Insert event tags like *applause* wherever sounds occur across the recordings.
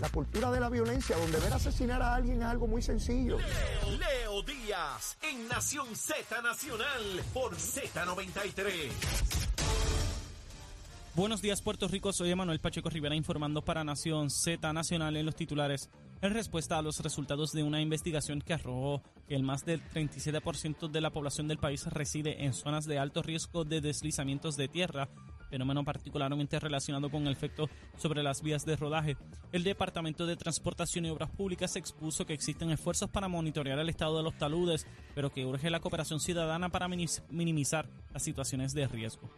la cultura de la violencia, donde ver asesinar a alguien es algo muy sencillo. Leo Díaz en Nación Z Nacional por Z93. Buenos días Puerto Rico, soy Emanuel Pacheco Rivera informando para Nación Z Nacional en los titulares. En respuesta a los resultados de una investigación que arrojó que el más del 37% de la población del país reside en zonas de alto riesgo de deslizamientos de tierra, fenómeno particularmente relacionado con el efecto sobre las vías de rodaje. El Departamento de Transportación y Obras Públicas expuso que existen esfuerzos para monitorear el estado de los taludes, pero que urge la cooperación ciudadana para minimizar las situaciones de riesgo.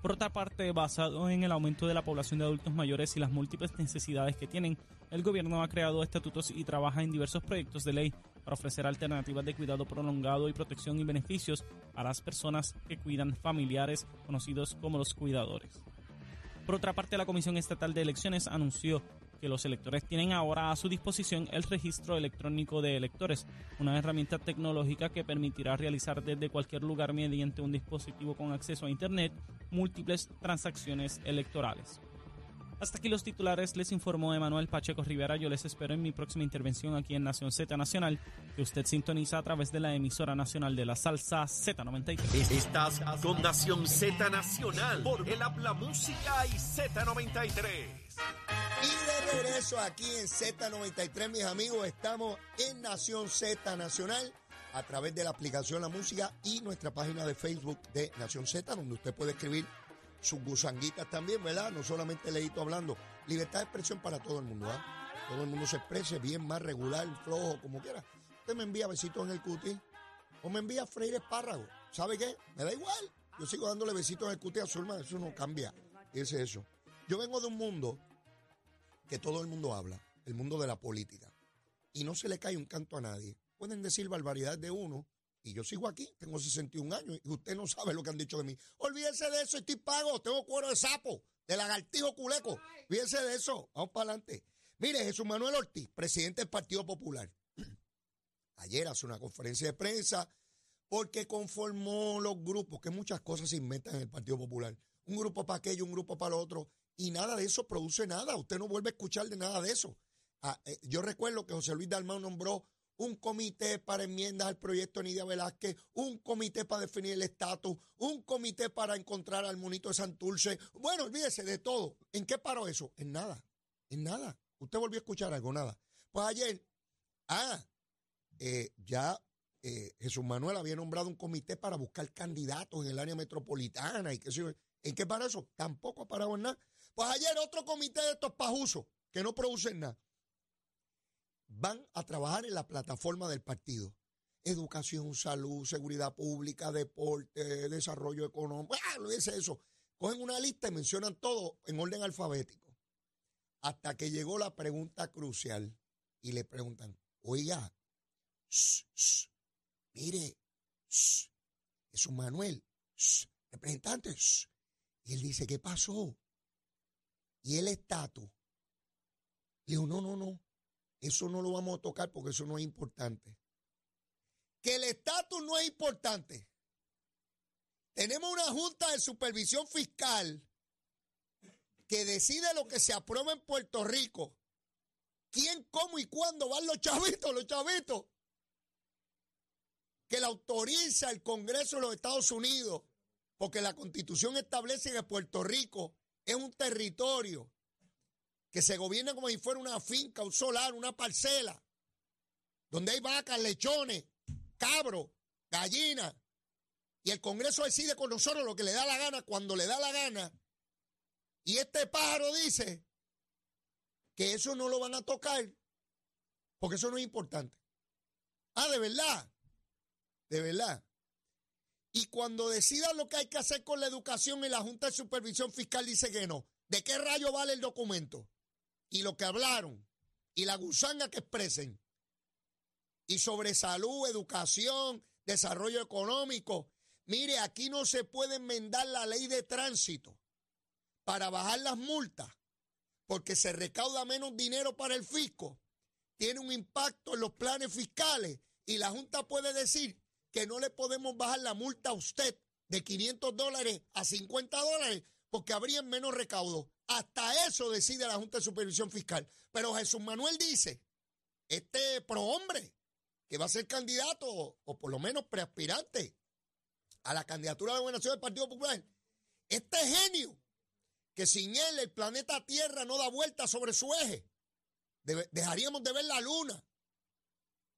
Por otra parte, basado en el aumento de la población de adultos mayores y las múltiples necesidades que tienen, el gobierno ha creado estatutos y trabaja en diversos proyectos de ley para ofrecer alternativas de cuidado prolongado y protección y beneficios a las personas que cuidan familiares conocidos como los cuidadores. Por otra parte, la Comisión Estatal de Elecciones anunció que los electores tienen ahora a su disposición el registro electrónico de electores, una herramienta tecnológica que permitirá realizar desde cualquier lugar mediante un dispositivo con acceso a Internet múltiples transacciones electorales. Hasta aquí los titulares, les informó Emanuel Pacheco Rivera. Yo les espero en mi próxima intervención aquí en Nación Z Nacional, que usted sintoniza a través de la emisora nacional de la salsa Z93. Estás con Nación Z Nacional por el Habla Música y Z93. Y de regreso aquí en Z93, mis amigos, estamos en Nación Z Nacional a través de la aplicación La Música y nuestra página de Facebook de Nación Z, donde usted puede escribir sus gusanguitas también, ¿verdad? No solamente leíto hablando. Libertad de expresión para todo el mundo, ¿ah? Todo el mundo se exprese bien, más regular, flojo, como quiera. Usted me envía besitos en el cuti o me envía freír espárrago. ¿Sabe qué? Me da igual. Yo sigo dándole besitos en el cuti a Zulma, eso no cambia. Es eso. Yo vengo de un mundo que todo el mundo habla, el mundo de la política. Y no se le cae un canto a nadie. Pueden decir barbaridad de uno, y yo sigo aquí, tengo 61 años, y usted no sabe lo que han dicho de mí. Olvídese de eso, estoy pago, tengo cuero de sapo, de lagartijo culeco. Olvídese de eso, vamos para adelante. Mire, Jesús Manuel Ortiz, presidente del Partido Popular. *clears throat* Ayer hace una conferencia de prensa porque conformó los grupos, que muchas cosas se inventan en el Partido Popular. Un grupo para aquello, un grupo para lo otro y nada de eso produce nada. Usted no vuelve a escuchar de nada de eso. Ah, eh, yo recuerdo que José Luis Dalmau nombró un comité para enmiendas al proyecto Nidia Velázquez, un comité para definir el estatus, un comité para encontrar al monito de Santurce. Bueno, olvídese de todo. ¿En qué paró eso? En nada, en nada. ¿Usted volvió a escuchar algo? Nada. Pues ayer, ah, eh, ya eh, Jesús Manuel había nombrado un comité para buscar candidatos en el área metropolitana y qué sé yo. ¿En qué paró eso? Tampoco ha parado en nada. Pues ayer otro comité de estos pajusos que no producen nada van a trabajar en la plataforma del partido. Educación, salud, seguridad pública, deporte, desarrollo económico. ¡Ah! Lo dice eso. Cogen una lista y mencionan todo en orden alfabético. Hasta que llegó la pregunta crucial y le preguntan, oiga, mire, es un Manuel, representante. Y él dice, ¿qué pasó? y el estatus. Le digo, no, no, no, eso no lo vamos a tocar porque eso no es importante. Que el estatus no es importante. Tenemos una junta de supervisión fiscal que decide lo que se aprueba en Puerto Rico. ¿Quién, cómo y cuándo van los chavitos, los chavitos? Que la autoriza el Congreso de los Estados Unidos, porque la Constitución establece que Puerto Rico es un territorio que se gobierna como si fuera una finca, un solar, una parcela, donde hay vacas, lechones, cabros, gallinas, y el Congreso decide con nosotros lo que le da la gana cuando le da la gana, y este pájaro dice que eso no lo van a tocar, porque eso no es importante. Ah, de verdad, de verdad. Y cuando decidan lo que hay que hacer con la educación y la Junta de Supervisión Fiscal dice que no, ¿de qué rayo vale el documento? Y lo que hablaron, y la gusanga que expresen. Y sobre salud, educación, desarrollo económico. Mire, aquí no se puede enmendar la ley de tránsito para bajar las multas, porque se recauda menos dinero para el fisco. Tiene un impacto en los planes fiscales y la Junta puede decir que no le podemos bajar la multa a usted de 500 dólares a 50 dólares porque habría menos recaudo. Hasta eso decide la Junta de Supervisión Fiscal. Pero Jesús Manuel dice, este prohombre que va a ser candidato o por lo menos preaspirante a la candidatura de la gobernación del Partido Popular, este genio que sin él el planeta Tierra no da vuelta sobre su eje, dejaríamos de ver la luna.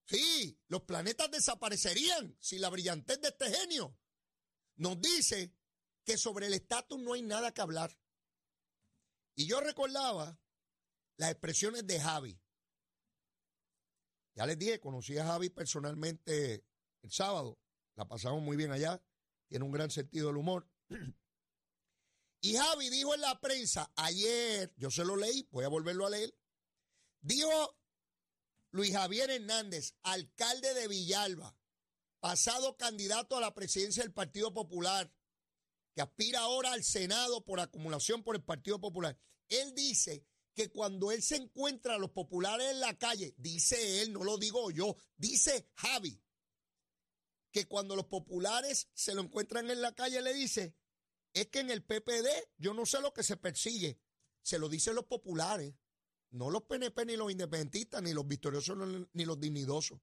Sí, los planetas desaparecerían sin la brillantez de este genio. Nos dice que sobre el estatus no hay nada que hablar. Y yo recordaba las expresiones de Javi. Ya les dije, conocí a Javi personalmente el sábado. La pasamos muy bien allá. Tiene un gran sentido del humor. *clears throat* Y Javi dijo en la prensa ayer, yo se lo leí, voy a volverlo a leer. Dijo Luis Javier Hernández, alcalde de Villalba, pasado candidato a la presidencia del Partido Popular, que aspira ahora al Senado por acumulación por el Partido Popular. Él dice que cuando él se encuentra a los populares en la calle, dice él, no lo digo yo, dice Javi, que cuando los populares se lo encuentran en la calle le dice, es que en el PPD yo no sé lo que se persigue, se lo dicen los populares, no los PNP ni los independentistas, ni los victoriosos ni los dignidosos.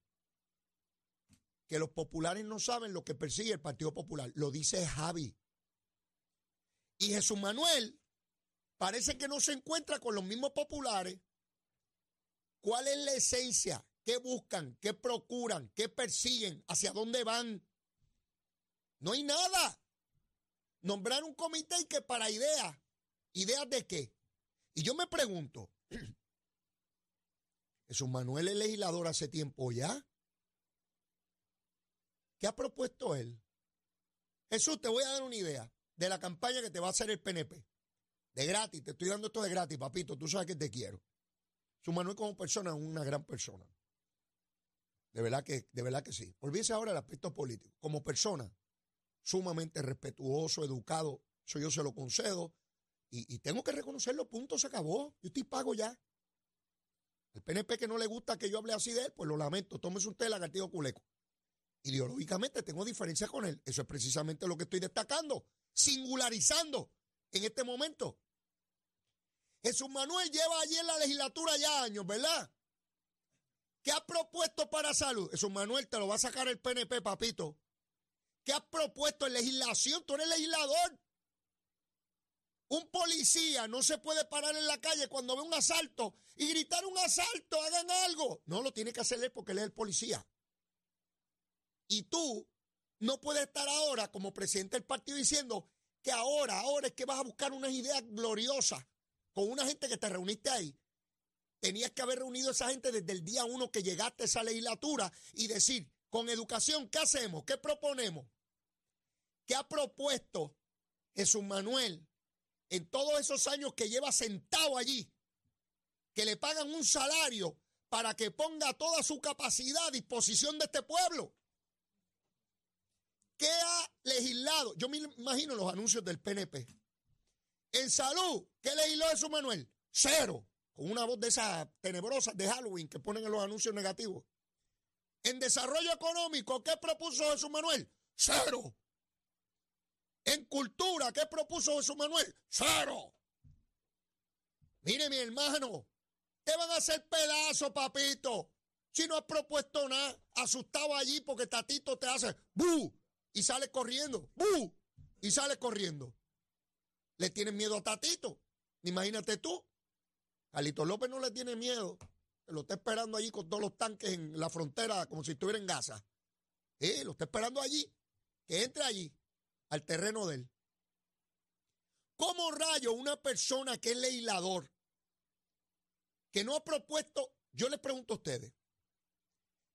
Que los populares no saben lo que persigue el Partido Popular, lo dice Javi. Y Jesús Manuel parece que no se encuentra con los mismos populares. ¿Cuál es la esencia? ¿Qué buscan? ¿Qué procuran? ¿Qué persiguen? ¿Hacia dónde van? No hay nada. Nombrar un comité y que para ideas. ¿Ideas de qué? Y yo me pregunto, *clears throat* ¿Jesús Manuel es legislador hace tiempo ya? ¿Qué ha propuesto él? Jesús, te voy a dar una idea de la campaña que te va a hacer el PNP. De gratis, te estoy dando esto de gratis, papito, tú sabes que te quiero. Jesús Manuel como persona es una gran persona. De verdad que, de verdad que sí. Olvídese ahora el aspecto político. Como persona, sumamente respetuoso, educado, eso yo se lo concedo. Y, tengo que reconocerlo, punto, se acabó. Yo estoy pago ya. El PNP que no le gusta que yo hable así de él, pues lo lamento. Tómese usted el lagartijo culeco. Ideológicamente tengo diferencias con él. Eso es precisamente lo que estoy destacando, singularizando en este momento. Jesús Manuel lleva allí en la legislatura ya años, ¿verdad? ¿Qué ha propuesto para salud? Jesús Manuel te lo va a sacar el PNP, papito. ¿Qué has propuesto en legislación? Tú eres legislador. Un policía no se puede parar en la calle cuando ve un asalto y gritar un asalto, hagan algo. No, lo tiene que hacer él porque él es el policía. Y tú no puedes estar ahora como presidente del partido diciendo que ahora, ahora es que vas a buscar unas ideas gloriosas con una gente que te reuniste ahí. Tenías que haber reunido a esa gente desde el día uno que llegaste a esa legislatura y decir, con educación, ¿qué hacemos? ¿Qué proponemos? ¿Qué ha propuesto Jesús Manuel en todos esos años que lleva sentado allí? Que le pagan un salario para que ponga toda su capacidad a disposición de este pueblo. ¿Qué ha legislado? Yo me imagino los anuncios del PNP. En salud, ¿qué legisló Jesús Manuel? Cero. Con una voz de esas tenebrosas de Halloween que ponen en los anuncios negativos. En desarrollo económico, ¿qué propuso Jesús Manuel? Cero. En cultura, ¿qué propuso Jesús Manuel? Cero. Mire, mi hermano, te van a hacer pedazo, papito. Si no has propuesto nada, asustado allí porque Tatito te hace ¡bu! y sale corriendo, ¡bu! y sale corriendo. Le tienen miedo a Tatito. Imagínate tú. Alito López no le tiene miedo. Lo está esperando allí con todos los tanques en la frontera como si estuviera en Gaza. Eh, lo está esperando allí. Que entre allí al terreno de él. ¿Cómo rayo una persona que es legislador, que no ha propuesto, yo les pregunto a ustedes,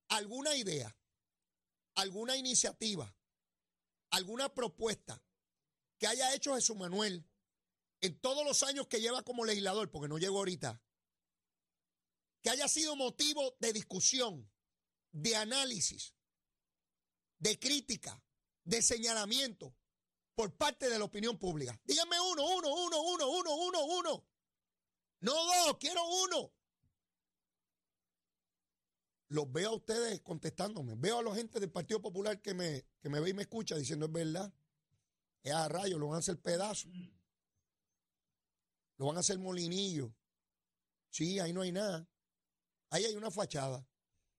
alguna idea, alguna iniciativa, alguna propuesta que haya hecho Jesús Manuel en todos los años que lleva como legislador, porque no llegó ahorita, que haya sido motivo de discusión, de análisis, de crítica, de señalamiento, por parte de la opinión pública. Díganme uno, uno, uno, uno, uno, uno, uno. No dos, quiero uno. Los veo a ustedes contestándome. Veo a la gente del Partido Popular que me, que me ve y me escucha diciendo es verdad. Es a rayos, lo van a hacer pedazo. Lo van a hacer molinillo. Sí, ahí no hay nada. Ahí hay una fachada.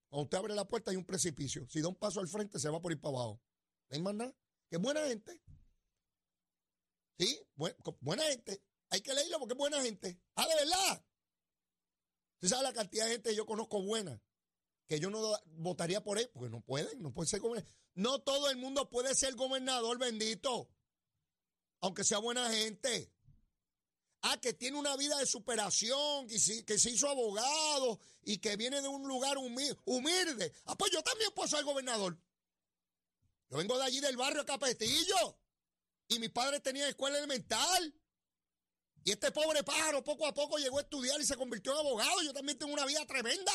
Cuando usted abre la puerta hay un precipicio. Si da un paso al frente se va por ir para abajo. No hay más nada. Que buena gente. Sí, buena gente. Hay que leerlo porque es buena gente. Ah, de verdad. Usted sabe la cantidad de gente que yo conozco buena. Que yo no votaría por él, porque no pueden, no pueden ser gobernador. No todo el mundo puede ser gobernador, bendito. Aunque sea buena gente. Ah, que tiene una vida de superación, que, se hizo abogado y que viene de un lugar humilde. Ah, pues yo también puedo ser gobernador. Yo vengo de allí del barrio Capetillo. Y mis padres tenían escuela elemental. Y este pobre pájaro poco a poco llegó a estudiar y se convirtió en abogado. Yo también tengo una vida tremenda.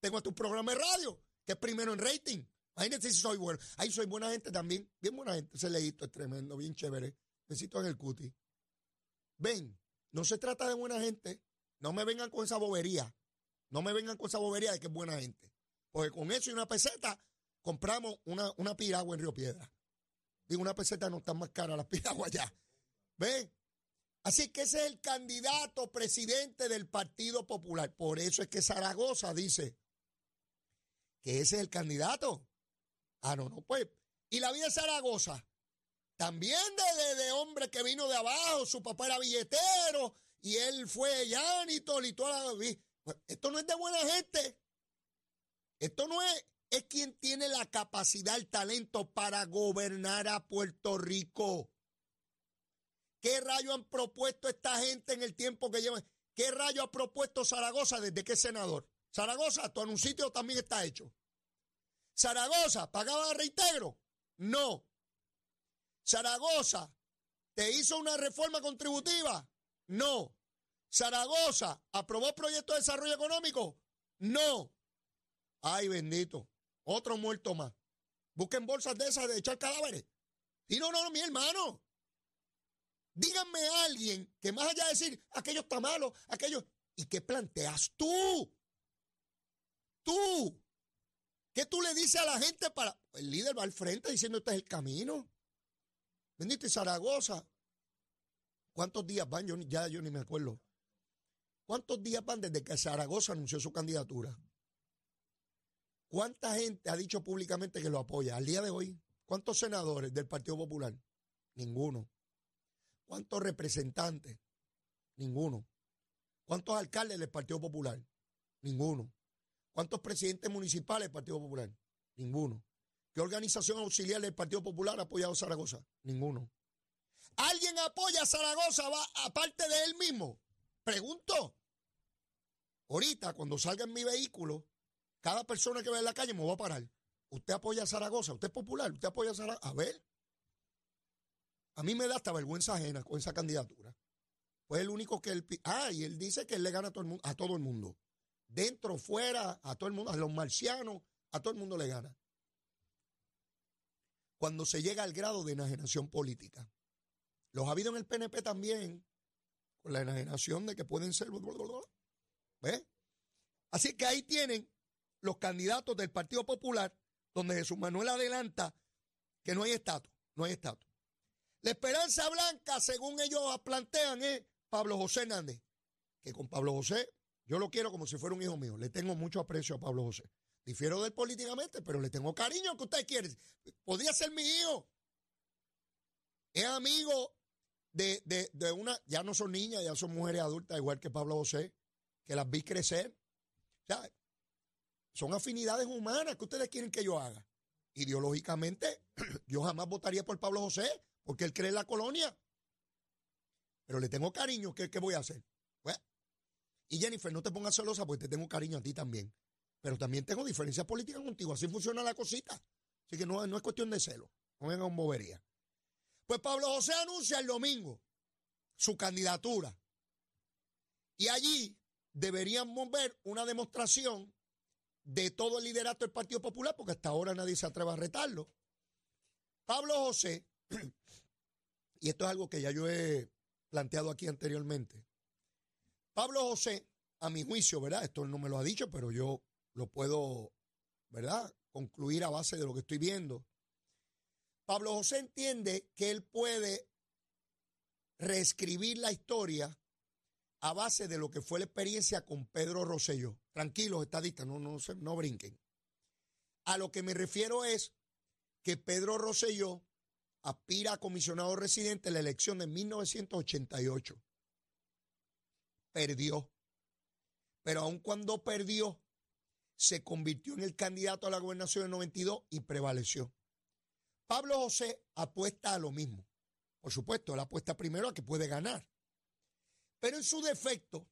Tengo un programa de radio, que es primero en rating. Imagínense si soy bueno. Ahí soy buena gente también. Bien buena gente. Ese leíto es tremendo, bien chévere. Necesito en el cuti. Ven, no se trata de buena gente. No me vengan con esa bobería. No me vengan con esa bobería de que es buena gente. Porque con eso y una peseta compramos una, una piragua en Río Piedra. Digo, una peseta no está más cara las *laughs* piraguas allá. ¿Ven? Así que ese es el candidato presidente del Partido Popular. Por eso es que Zaragoza dice que ese es el candidato. Ah, no, no, pues. Y la vida de Zaragoza, también de, de, hombre que vino de abajo, su papá era billetero y él fue llanito y toda la... Pues, esto no es de buena gente. Esto no es, es quien tiene la capacidad, el talento para gobernar a Puerto Rico. ¿Qué rayo han propuesto esta gente en el tiempo que llevan? ¿Qué rayo ha propuesto Zaragoza desde que es senador? Zaragoza, tu anuncio también está hecho. Zaragoza, ¿pagaba reintegro? No. Zaragoza, ¿te hizo una reforma contributiva? No. Zaragoza, ¿aprobó proyecto de desarrollo económico? No. Ay, bendito. Otro muerto más. Busquen bolsas de esas de echar cadáveres. Y no, no, mi hermano. Díganme a alguien que más allá de decir, aquello está malo, aquello... ¿Y qué planteas tú? Tú. ¿Qué tú le dices a la gente para... El líder va al frente diciendo este es el camino. Bendito y Zaragoza. ¿Cuántos días van? Yo, ya yo ni me acuerdo. ¿Cuántos días van desde que Zaragoza anunció su candidatura? ¿Cuánta gente ha dicho públicamente que lo apoya al día de hoy? ¿Cuántos senadores del Partido Popular? Ninguno. ¿Cuántos representantes? Ninguno. ¿Cuántos alcaldes del Partido Popular? Ninguno. ¿Cuántos presidentes municipales del Partido Popular? Ninguno. ¿Qué organización auxiliar del Partido Popular ha apoyado a Zaragoza? Ninguno. ¿Alguien apoya a Zaragoza aparte de él mismo? Pregunto. Ahorita, cuando salga en mi vehículo, cada persona que ve en la calle me va a parar. ¿Usted apoya a Zaragoza? ¿Usted es popular? ¿Usted apoya a Zaragoza? A ver. A mí me da hasta vergüenza ajena con esa candidatura. Fue el único que él... Ah, y él dice que él le gana a todo el mundo. A todo el mundo. Dentro, fuera, a todo el mundo, a los marcianos, a todo el mundo le gana. Cuando se llega al grado de enajenación política. Los ha habido en el PNP también, con la enajenación de que pueden ser... ¿Ves? Así que ahí tienen los candidatos del Partido Popular, donde Jesús Manuel adelanta que no hay estatus, no hay estatus. La esperanza blanca, según ellos plantean, es Pablo José Hernández. Que con Pablo José, yo lo quiero como si fuera un hijo mío. Le tengo mucho aprecio a Pablo José. Difiero de él políticamente, pero le tengo cariño que ustedes quieren. Podría ser mi hijo. Es amigo de, de, una, ya no son niñas, ya son mujeres adultas, igual que Pablo José, que las vi crecer. O sea, son afinidades humanas que ustedes quieren que yo haga. Ideológicamente, *clears throat* yo jamás votaría por Pablo José, porque él cree en la colonia. Pero le tengo cariño, ¿qué, voy a hacer? Pues, y Jennifer, no te pongas celosa porque te tengo cariño a ti también. Pero también tengo diferencias políticas contigo. Así funciona la cosita. Así que no, es cuestión de celo. No vengan con bobería. Pues Pablo José anuncia el domingo su candidatura. Y allí deberíamos ver una demostración de todo el liderato del Partido Popular, porque hasta ahora nadie se atreve a retarlo. Pablo José *clears throat* y esto es algo que ya yo he planteado aquí anteriormente. Pablo José, a mi juicio, ¿verdad? Esto no me lo ha dicho, pero yo lo puedo, ¿verdad? Concluir a base de lo que estoy viendo. Pablo José entiende que él puede reescribir la historia a base de lo que fue la experiencia con Pedro Rosselló. Tranquilos, estadistas, no, no, no brinquen. A lo que me refiero es que Pedro Rosselló aspira a comisionado residente en la elección de 1988. Perdió. Pero aun cuando perdió, se convirtió en el candidato a la gobernación en 92 y prevaleció. Pablo José apuesta a lo mismo. Por supuesto, él apuesta primero a que puede ganar. Pero en su defecto,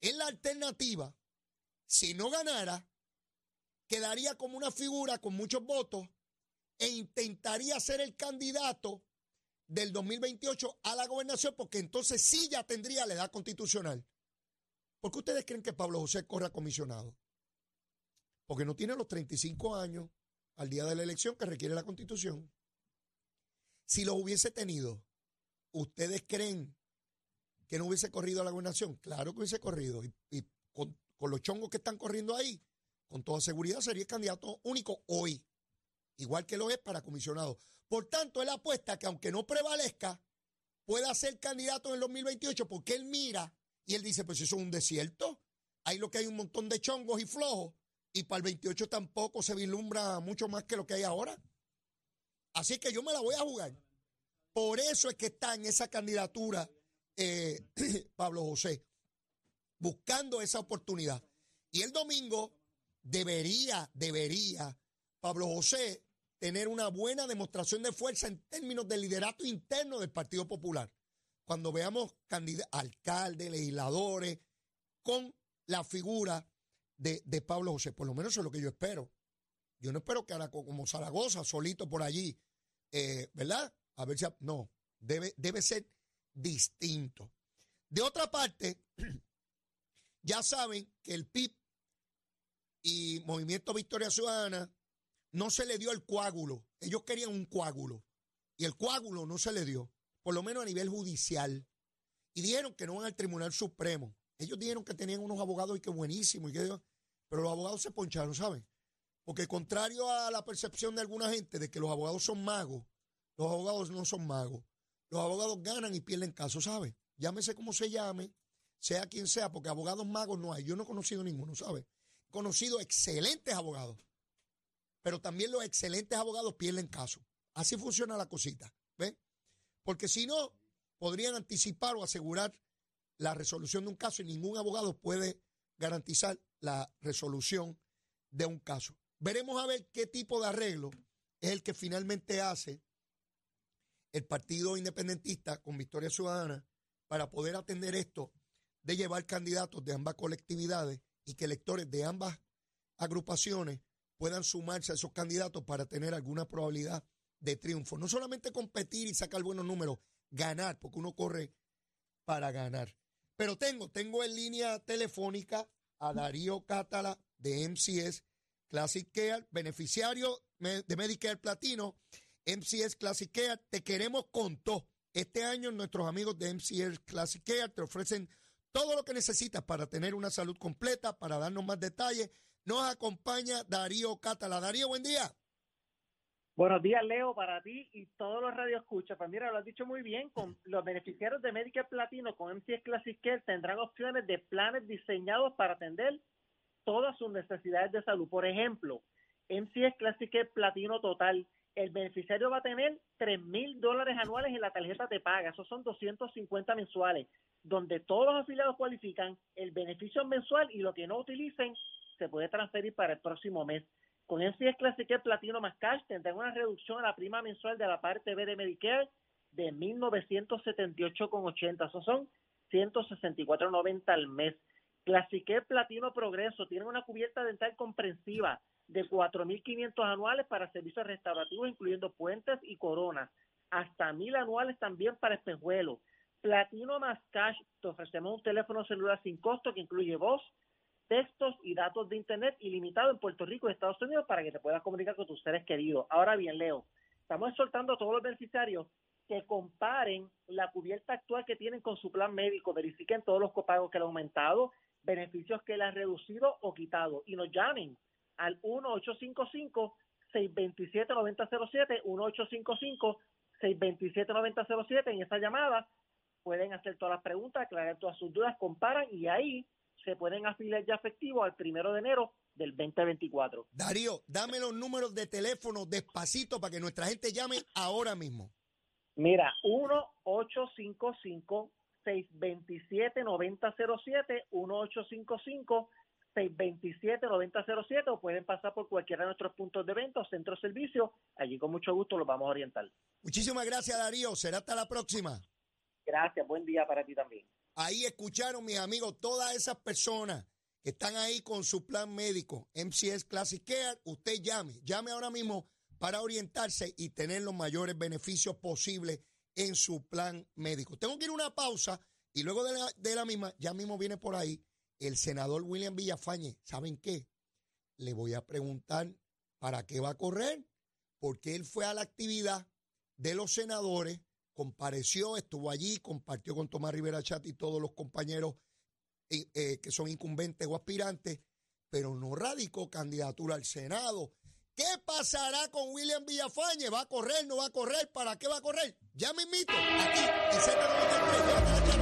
en la alternativa, si no ganara, quedaría como una figura con muchos votos e intentaría ser el candidato del 2028 a la gobernación, porque entonces sí ya tendría la edad constitucional. ¿Por qué ustedes creen que Pablo José corra comisionado? Porque no tiene los 35 años al día de la elección que requiere la constitución. Si lo hubiese tenido, ¿ustedes creen que no hubiese corrido a la gobernación? Claro que hubiese corrido. Y, con, con los chongos que están corriendo ahí, con toda seguridad sería el candidato único hoy igual que lo es para comisionado. Por tanto, él apuesta que aunque no prevalezca, pueda ser candidato en el 2028 porque él mira y él dice, pues eso es un desierto. Ahí lo que hay un montón de chongos y flojos y para el 28 tampoco se vislumbra mucho más que lo que hay ahora. Así que yo me la voy a jugar. Por eso es que está en esa candidatura eh, *clears throat* Pablo José, buscando esa oportunidad. Y el domingo debería, debería Pablo José tener una buena demostración de fuerza en términos de liderato interno del Partido Popular. Cuando veamos alcaldes, legisladores, con la figura de, Pablo José. Por lo menos eso es lo que yo espero. Yo no espero que ahora como Zaragoza, solito por allí, eh, ¿verdad? A ver si... No, debe, debe ser distinto. De otra parte, *clears throat* ya saben que el PIB y Movimiento Victoria Ciudadana no se le dio el coágulo. Ellos querían un coágulo. Y el coágulo no se le dio, por lo menos a nivel judicial. Y dijeron que no van al Tribunal Supremo. Ellos dijeron que tenían unos abogados y que buenísimo. Y que, pero los abogados se poncharon, ¿saben? Porque contrario a la percepción de alguna gente de que los abogados son magos, los abogados no son magos. Los abogados ganan y pierden casos, ¿sabe? Llámese como se llame, sea quien sea, porque abogados magos no hay. Yo no he conocido ninguno, ¿sabe? He conocido excelentes abogados pero también los excelentes abogados pierden caso. Así funciona la cosita, ¿ves? Porque si no, podrían anticipar o asegurar la resolución de un caso y ningún abogado puede garantizar la resolución de un caso. Veremos a ver qué tipo de arreglo es el que finalmente hace el Partido Independentista con Victoria Ciudadana para poder atender esto de llevar candidatos de ambas colectividades y que electores de ambas agrupaciones puedan sumarse a esos candidatos para tener alguna probabilidad de triunfo. No solamente competir y sacar buenos números, ganar, porque uno corre para ganar. Pero tengo, tengo en línea telefónica a Darío Cátala de MCS Classic Care, beneficiario de Medicare Platino, MCS Classic Care. Te queremos con todo. Este año nuestros amigos de MCS Classic Care te ofrecen todo lo que necesitas para tener una salud completa, para darnos más detalles nos acompaña Darío Catala. Darío, buen día. Buenos días, Leo, para ti y todos los radioescuchas. Pues mira, lo has dicho muy bien, con los beneficiarios de Medicare Platino con MCS Classic Care tendrán opciones de planes diseñados para atender todas sus necesidades de salud. Por ejemplo, MCS Classic Care Platino Total, el beneficiario va a tener tres mil dólares anuales en la tarjeta de paga, esos son 250 mensuales, donde todos los afiliados cualifican el beneficio mensual y lo que no utilicen se puede transferir para el próximo mes. Con MCS Classic Platino más Cash tendrán una reducción a la prima mensual de la parte B de Medicare de 1.978,80. Eso son 164.90 al mes. Classic Platino Progreso tiene una cubierta dental comprensiva de 4.500 anuales para servicios restaurativos, incluyendo puentes y coronas. Hasta 1.000 anuales también para espejuelos. Platino más Cash, te ofrecemos un teléfono celular sin costo que incluye voz, textos y datos de Internet ilimitado en Puerto Rico y Estados Unidos para que te puedas comunicar con tus seres queridos. Ahora bien, Leo, estamos exhortando a todos los beneficiarios que comparen la cubierta actual que tienen con su plan médico, verifiquen todos los copagos que le han aumentado, beneficios que le han reducido o quitado y nos llamen al 1-855-627-9007, 1-855-627-9007. En esa llamada pueden hacer todas las preguntas, aclarar todas sus dudas, comparan y ahí se pueden afiliar ya efectivo al primero de enero del 2024. Darío, dame los números de teléfono despacito para que nuestra gente llame ahora mismo. Mira, 1-855-627-9007, 1-855-627-9007 o pueden pasar por cualquiera de nuestros puntos de venta o centros de servicio. Allí con mucho gusto los vamos a orientar. Muchísimas gracias, Darío. Será hasta la próxima. Gracias, buen día para ti también. Ahí escucharon, mis amigos, todas esas personas que están ahí con su plan médico, MCS Classic Care, usted llame, llame ahora mismo para orientarse y tener los mayores beneficios posibles en su plan médico. Tengo que ir a una pausa y luego de la, de la misma, ya mismo viene por ahí el senador William Villafañe. ¿Saben qué? Le voy a preguntar para qué va a correr, porque él fue a la actividad de los senadores, compareció, estuvo allí, compartió con Tomás Rivera Chat y todos los compañeros eh, eh, que son incumbentes o aspirantes, pero no radicó candidatura al Senado. ¿Qué pasará con William Villafañe? ¿Va a correr? ¿No va a correr? ¿Para qué va a correr? Ya me invito aquí en Z93.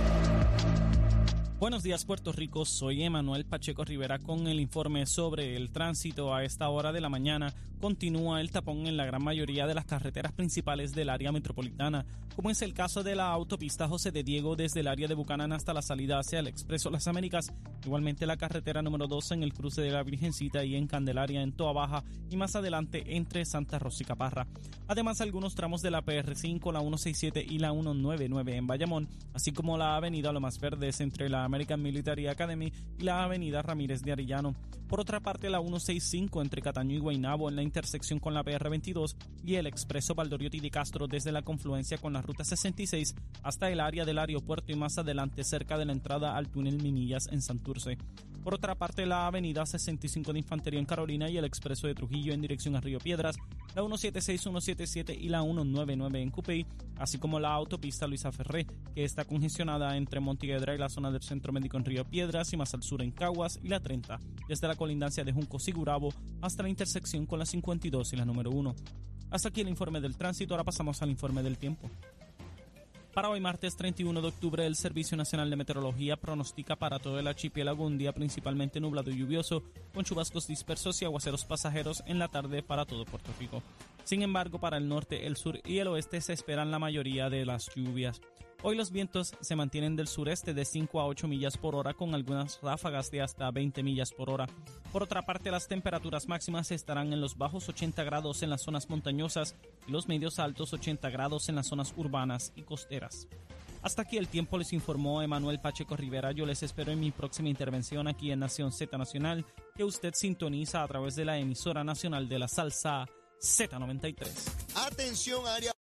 Buenos días Puerto Rico, soy Emanuel Pacheco Rivera con el informe sobre el tránsito a esta hora de la mañana. Continúa el tapón en la gran mayoría de las carreteras principales del área metropolitana, como es el caso de la autopista José de Diego desde el área de Bucanán hasta la salida hacia el Expreso Las Américas, igualmente la carretera número 2 en el cruce de la Virgencita y en Candelaria en Toa Baja y más adelante entre Santa Rosa y Caparra. Además algunos tramos de la PR5, la 167 y la 199 en Bayamón, así como la avenida Lomas Verdes entre la American Military Academy y la avenida Ramírez de Arellano. Por otra parte, la 165 entre Cataño y Guaynabo en la intersección con la PR22 y el expreso Valdoriotti de Castro desde la confluencia con la ruta 66 hasta el área del aeropuerto y más adelante cerca de la entrada al túnel Minillas en Santurce. Por otra parte, la avenida 65 de Infantería en Carolina y el expreso de Trujillo en dirección a Río Piedras, la 176, 177 y la 199 en Cupey, así como la autopista Luisa Ferré, que está congestionada entre Montiedra y la zona del Centro Médico en Río Piedras y más al sur en Caguas y la 30, desde la colindancia de Junco Sigurabo hasta la intersección con la 52 y la número 1. Hasta aquí el informe del tránsito, ahora pasamos al informe del tiempo. Para hoy martes 31 de octubre, el Servicio Nacional de Meteorología pronostica para todo el archipiélago un día principalmente nublado y lluvioso, con chubascos dispersos y aguaceros pasajeros en la tarde para todo Puerto Rico. Sin embargo, para el norte, el sur y el oeste se esperan la mayoría de las lluvias. Hoy los vientos se mantienen del sureste de 5 a 8 millas por hora con algunas ráfagas de hasta 20 millas por hora. Por otra parte, las temperaturas máximas estarán en los bajos 80 grados en las zonas montañosas y los medios altos 80 grados en las zonas urbanas y costeras. Hasta aquí el tiempo les informó Emanuel Pacheco Rivera. Yo les espero en mi próxima intervención aquí en Nación Z Nacional, que usted sintoniza a través de la emisora nacional de la salsa Z93. Atención, área